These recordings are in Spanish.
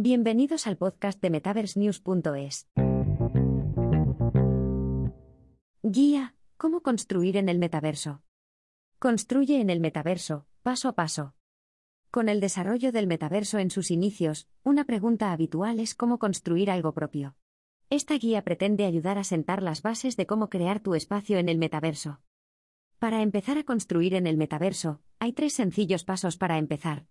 Bienvenidos al podcast de MetaverseNews.es. Guía, ¿cómo construir en el metaverso? Construye en el metaverso, paso a paso. Con el desarrollo del metaverso en sus inicios, una pregunta habitual es cómo construir algo propio. Esta guía pretende ayudar a sentar las bases de cómo crear tu espacio en el metaverso. Para empezar a construir en el metaverso, hay tres sencillos pasos para empezar.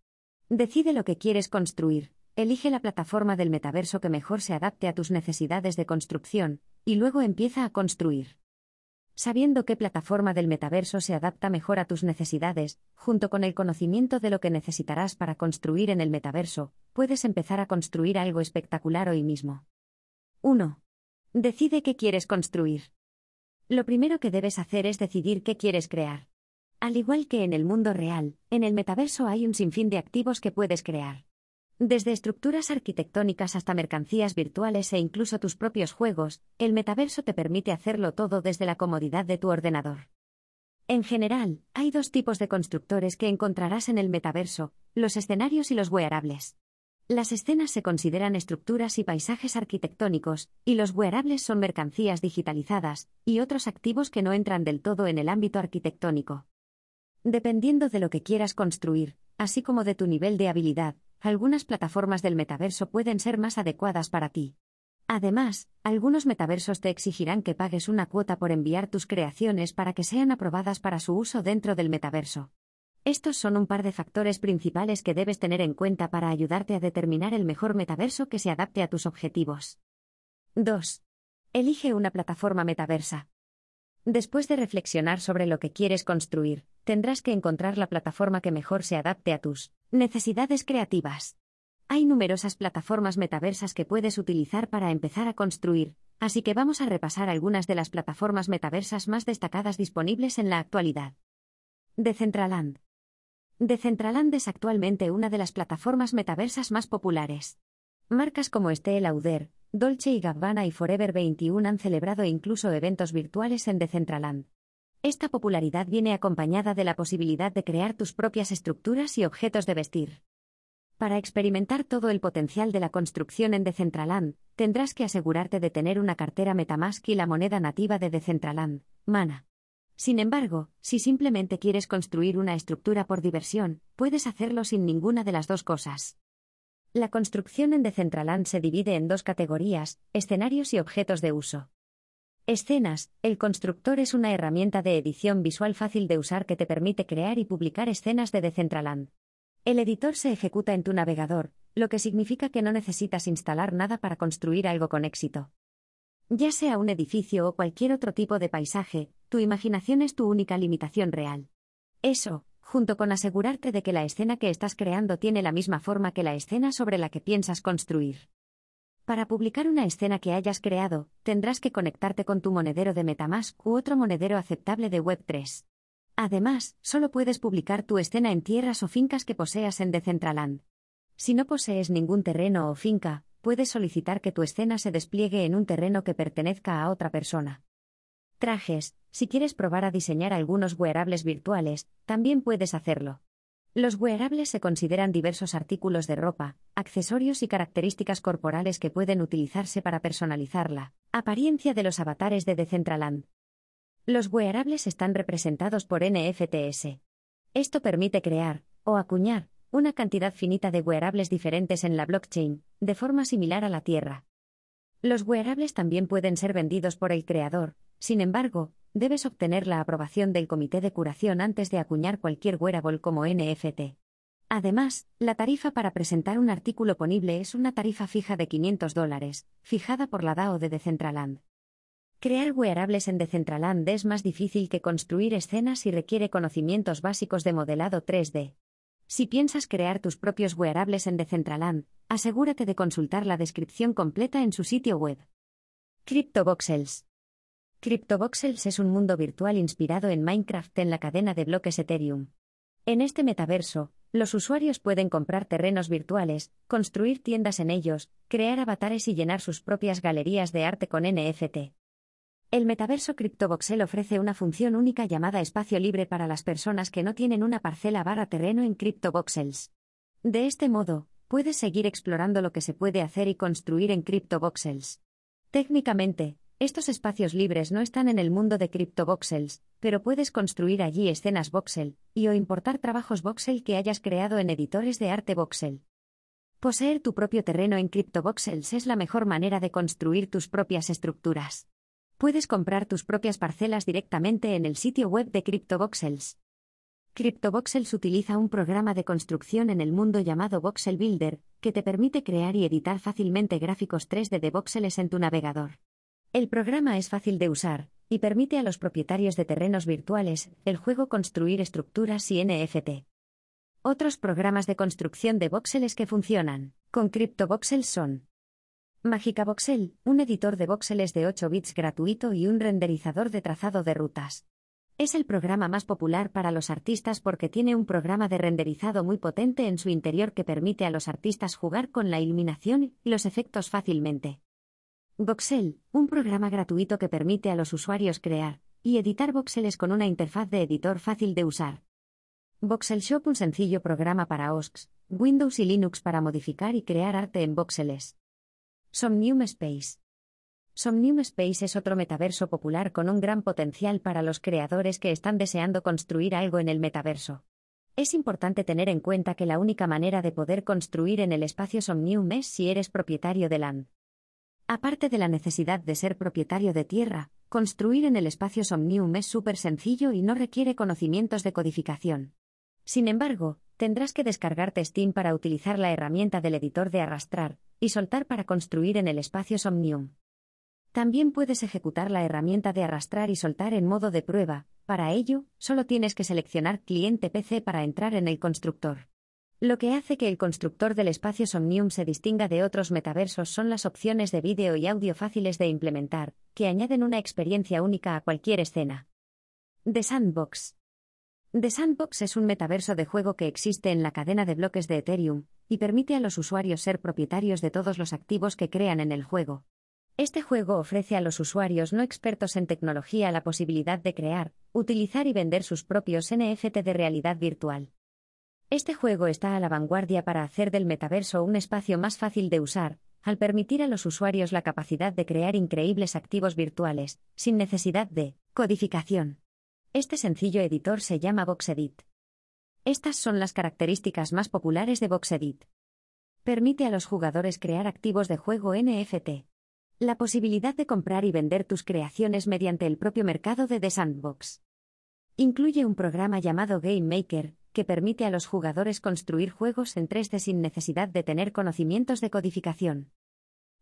Decide lo que quieres construir, elige la plataforma del metaverso que mejor se adapte a tus necesidades de construcción, y luego empieza a construir. Sabiendo qué plataforma del metaverso se adapta mejor a tus necesidades, junto con el conocimiento de lo que necesitarás para construir en el metaverso, puedes empezar a construir algo espectacular hoy mismo. 1. Decide qué quieres construir. Lo primero que debes hacer es decidir qué quieres crear. Al igual que en el mundo real, en el metaverso hay un sinfín de activos que puedes crear. Desde estructuras arquitectónicas hasta mercancías virtuales e incluso tus propios juegos, el metaverso te permite hacerlo todo desde la comodidad de tu ordenador. En general, hay dos tipos de constructores que encontrarás en el metaverso, los escenarios y los wearables. Las escenas se consideran estructuras y paisajes arquitectónicos, y los wearables son mercancías digitalizadas, y otros activos que no entran del todo en el ámbito arquitectónico. Dependiendo de lo que quieras construir, así como de tu nivel de habilidad, algunas plataformas del metaverso pueden ser más adecuadas para ti. Además, algunos metaversos te exigirán que pagues una cuota por enviar tus creaciones para que sean aprobadas para su uso dentro del metaverso. Estos son un par de factores principales que debes tener en cuenta para ayudarte a determinar el mejor metaverso que se adapte a tus objetivos. 2. Elige una plataforma metaversa. Después de reflexionar sobre lo que quieres construir, tendrás que encontrar la plataforma que mejor se adapte a tus necesidades creativas. Hay numerosas plataformas metaversas que puedes utilizar para empezar a construir, así que vamos a repasar algunas de las plataformas metaversas más destacadas disponibles en la actualidad. Decentraland. Decentraland es actualmente una de las plataformas metaversas más populares. Marcas como Estée Lauder, Dolce y Gabbana y Forever 21 han celebrado incluso eventos virtuales en Decentraland. Esta popularidad viene acompañada de la posibilidad de crear tus propias estructuras y objetos de vestir. Para experimentar todo el potencial de la construcción en Decentraland, tendrás que asegurarte de tener una cartera Metamask y la moneda nativa de Decentraland, Mana. Sin embargo, si simplemente quieres construir una estructura por diversión, puedes hacerlo sin ninguna de las dos cosas. La construcción en Decentraland se divide en dos categorías, escenarios y objetos de uso. Escenas. El constructor es una herramienta de edición visual fácil de usar que te permite crear y publicar escenas de Decentraland. El editor se ejecuta en tu navegador, lo que significa que no necesitas instalar nada para construir algo con éxito. Ya sea un edificio o cualquier otro tipo de paisaje, tu imaginación es tu única limitación real. Eso, junto con asegurarte de que la escena que estás creando tiene la misma forma que la escena sobre la que piensas construir. Para publicar una escena que hayas creado, tendrás que conectarte con tu monedero de Metamask u otro monedero aceptable de Web3. Además, solo puedes publicar tu escena en tierras o fincas que poseas en Decentraland. Si no posees ningún terreno o finca, puedes solicitar que tu escena se despliegue en un terreno que pertenezca a otra persona. Trajes, si quieres probar a diseñar algunos wearables virtuales, también puedes hacerlo. Los wearables se consideran diversos artículos de ropa, accesorios y características corporales que pueden utilizarse para personalizar la apariencia de los avatares de Decentraland. Los wearables están representados por NFTs. Esto permite crear, o acuñar, una cantidad finita de wearables diferentes en la blockchain, de forma similar a la Tierra. Los wearables también pueden ser vendidos por el creador, sin embargo, debes obtener la aprobación del comité de curación antes de acuñar cualquier wearable como NFT. Además, la tarifa para presentar un artículo ponible es una tarifa fija de 500 dólares, fijada por la DAO de Decentraland. Crear wearables en Decentraland es más difícil que construir escenas y requiere conocimientos básicos de modelado 3D. Si piensas crear tus propios wearables en Decentraland, asegúrate de consultar la descripción completa en su sitio web. CryptoVoxels CryptoVoxels es un mundo virtual inspirado en Minecraft en la cadena de bloques Ethereum. En este metaverso, los usuarios pueden comprar terrenos virtuales, construir tiendas en ellos, crear avatares y llenar sus propias galerías de arte con NFT. El metaverso CryptoVoxel ofrece una función única llamada espacio libre para las personas que no tienen una parcela barra terreno en CryptoVoxels. De este modo, puedes seguir explorando lo que se puede hacer y construir en CryptoVoxels. Técnicamente, estos espacios libres no están en el mundo de CryptoVoxels, pero puedes construir allí escenas voxel y o importar trabajos voxel que hayas creado en editores de arte voxel. Poseer tu propio terreno en CryptoVoxels es la mejor manera de construir tus propias estructuras. Puedes comprar tus propias parcelas directamente en el sitio web de CryptoVoxels. CryptoVoxels utiliza un programa de construcción en el mundo llamado Voxel Builder, que te permite crear y editar fácilmente gráficos 3D de voxeles en tu navegador. El programa es fácil de usar, y permite a los propietarios de terrenos virtuales el juego construir estructuras y NFT. Otros programas de construcción de voxeles que funcionan con CryptoVoxels son Magica Voxel, un editor de voxeles de 8 bits gratuito y un renderizador de trazado de rutas. Es el programa más popular para los artistas porque tiene un programa de renderizado muy potente en su interior que permite a los artistas jugar con la iluminación y los efectos fácilmente. Voxel, un programa gratuito que permite a los usuarios crear y editar voxeles con una interfaz de editor fácil de usar. Voxel Shop, un sencillo programa para OSX, Windows y Linux para modificar y crear arte en voxeles. Somnium Space. Somnium Space es otro metaverso popular con un gran potencial para los creadores que están deseando construir algo en el metaverso. Es importante tener en cuenta que la única manera de poder construir en el espacio Somnium es si eres propietario de land. Aparte de la necesidad de ser propietario de tierra, construir en el espacio Somnium es súper sencillo y no requiere conocimientos de codificación. Sin embargo, tendrás que descargarte Steam para utilizar la herramienta del editor de arrastrar y soltar para construir en el espacio Somnium. También puedes ejecutar la herramienta de arrastrar y soltar en modo de prueba, para ello, solo tienes que seleccionar cliente PC para entrar en el constructor. Lo que hace que el constructor del espacio Somnium se distinga de otros metaversos son las opciones de vídeo y audio fáciles de implementar, que añaden una experiencia única a cualquier escena. The Sandbox The Sandbox es un metaverso de juego que existe en la cadena de bloques de Ethereum, y permite a los usuarios ser propietarios de todos los activos que crean en el juego. Este juego ofrece a los usuarios no expertos en tecnología la posibilidad de crear, utilizar y vender sus propios NFT de realidad virtual. Este juego está a la vanguardia para hacer del metaverso un espacio más fácil de usar, al permitir a los usuarios la capacidad de crear increíbles activos virtuales, sin necesidad de codificación. Este sencillo editor se llama VoxEdit. Estas son las características más populares de VoxEdit. Permite a los jugadores crear activos de juego NFT. La posibilidad de comprar y vender tus creaciones mediante el propio mercado de The Sandbox. Incluye un programa llamado Game Maker, que permite a los jugadores construir juegos en 3D sin necesidad de tener conocimientos de codificación.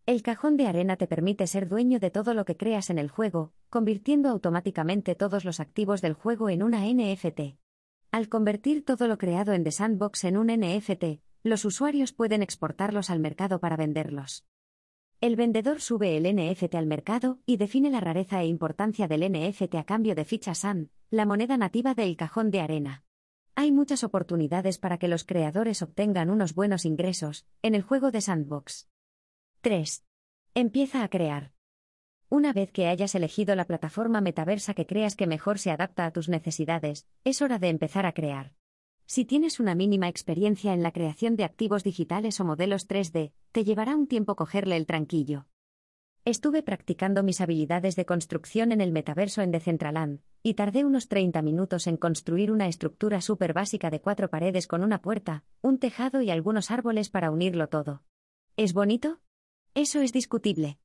El cajón de arena te permite ser dueño de todo lo que creas en el juego, convirtiendo automáticamente todos los activos del juego en una NFT. Al convertir todo lo creado en The Sandbox en un NFT, los usuarios pueden exportarlos al mercado para venderlos. El vendedor sube el NFT al mercado y define la rareza e importancia del NFT a cambio de ficha SAN, la moneda nativa del cajón de arena. Hay muchas oportunidades para que los creadores obtengan unos buenos ingresos en el juego de Sandbox. 3. Empieza a crear. Una vez que hayas elegido la plataforma metaversa que creas que mejor se adapta a tus necesidades, es hora de empezar a crear. Si tienes una mínima experiencia en la creación de activos digitales o modelos 3D, te llevará un tiempo cogerle el tranquillo. Estuve practicando mis habilidades de construcción en el metaverso en Decentraland, y tardé unos 30 minutos en construir una estructura súper básica de cuatro paredes con una puerta, un tejado y algunos árboles para unirlo todo. ¿Es bonito? Eso es discutible.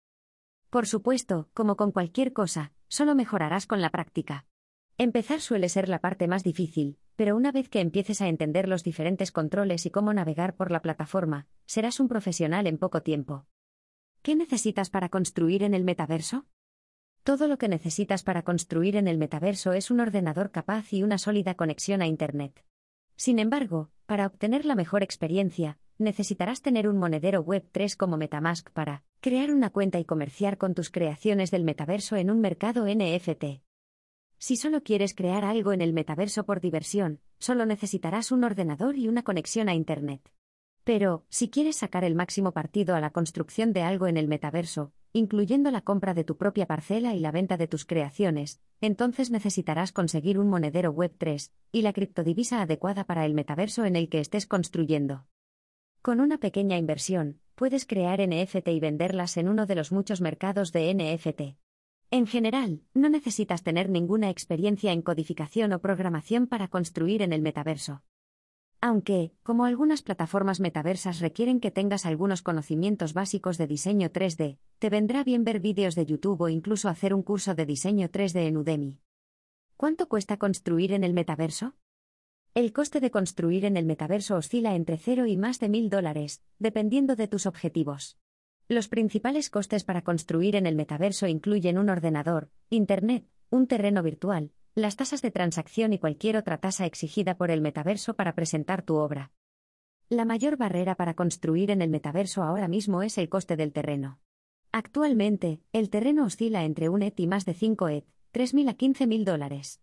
Por supuesto, como con cualquier cosa, solo mejorarás con la práctica. Empezar suele ser la parte más difícil, pero una vez que empieces a entender los diferentes controles y cómo navegar por la plataforma, serás un profesional en poco tiempo. ¿Qué necesitas para construir en el metaverso? Todo lo que necesitas para construir en el metaverso es un ordenador capaz y una sólida conexión a Internet. Sin embargo, para obtener la mejor experiencia, necesitarás tener un monedero Web3 como Metamask para crear una cuenta y comerciar con tus creaciones del metaverso en un mercado NFT. Si solo quieres crear algo en el metaverso por diversión, solo necesitarás un ordenador y una conexión a Internet. Pero, si quieres sacar el máximo partido a la construcción de algo en el metaverso, incluyendo la compra de tu propia parcela y la venta de tus creaciones, entonces necesitarás conseguir un monedero Web3 y la criptodivisa adecuada para el metaverso en el que estés construyendo. Con una pequeña inversión, puedes crear NFT y venderlas en uno de los muchos mercados de NFT. En general, no necesitas tener ninguna experiencia en codificación o programación para construir en el metaverso. Aunque, como algunas plataformas metaversas requieren que tengas algunos conocimientos básicos de diseño 3D, te vendrá bien ver vídeos de YouTube o incluso hacer un curso de diseño 3D en Udemy. ¿Cuánto cuesta construir en el metaverso? El coste de construir en el metaverso oscila entre 0 y más de mil dólares, dependiendo de tus objetivos. Los principales costes para construir en el metaverso incluyen un ordenador, Internet, un terreno virtual, las tasas de transacción y cualquier otra tasa exigida por el metaverso para presentar tu obra. La mayor barrera para construir en el metaverso ahora mismo es el coste del terreno. Actualmente, el terreno oscila entre un ET y más de 5 ET, 3.000 a 15.000 dólares.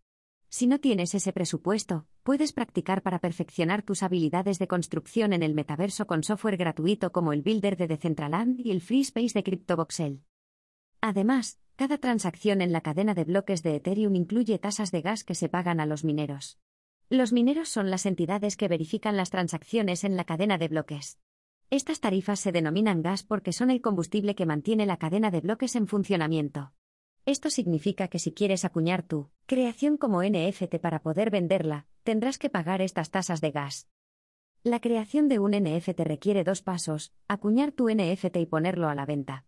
Si no tienes ese presupuesto, puedes practicar para perfeccionar tus habilidades de construcción en el metaverso con software gratuito como el Builder de Decentraland y el Free Space de CryptoVoxel. Además, cada transacción en la cadena de bloques de Ethereum incluye tasas de gas que se pagan a los mineros. Los mineros son las entidades que verifican las transacciones en la cadena de bloques. Estas tarifas se denominan gas porque son el combustible que mantiene la cadena de bloques en funcionamiento. Esto significa que si quieres acuñar tu creación como NFT para poder venderla, tendrás que pagar estas tasas de gas. La creación de un NFT requiere dos pasos, acuñar tu NFT y ponerlo a la venta.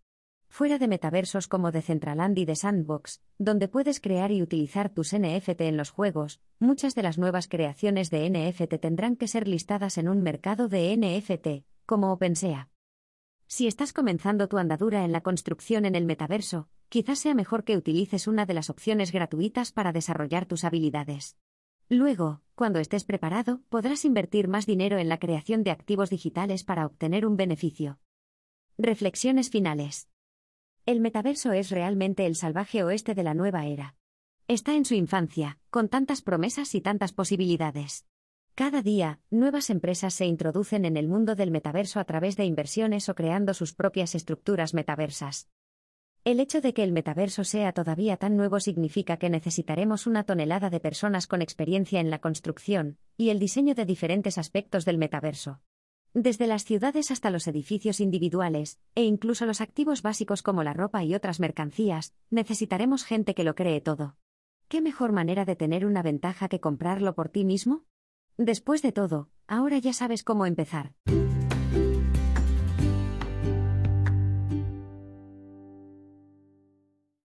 Fuera de metaversos como Decentraland y de Sandbox, donde puedes crear y utilizar tus NFT en los juegos, muchas de las nuevas creaciones de NFT tendrán que ser listadas en un mercado de NFT, como OpenSea. Si estás comenzando tu andadura en la construcción en el metaverso, quizás sea mejor que utilices una de las opciones gratuitas para desarrollar tus habilidades. Luego, cuando estés preparado, podrás invertir más dinero en la creación de activos digitales para obtener un beneficio. Reflexiones finales. El metaverso es realmente el salvaje oeste de la nueva era. Está en su infancia, con tantas promesas y tantas posibilidades. Cada día, nuevas empresas se introducen en el mundo del metaverso a través de inversiones o creando sus propias estructuras metaversas. El hecho de que el metaverso sea todavía tan nuevo significa que necesitaremos una tonelada de personas con experiencia en la construcción y el diseño de diferentes aspectos del metaverso. Desde las ciudades hasta los edificios individuales, e incluso los activos básicos como la ropa y otras mercancías, necesitaremos gente que lo cree todo. ¿Qué mejor manera de tener una ventaja que comprarlo por ti mismo? Después de todo, ahora ya sabes cómo empezar.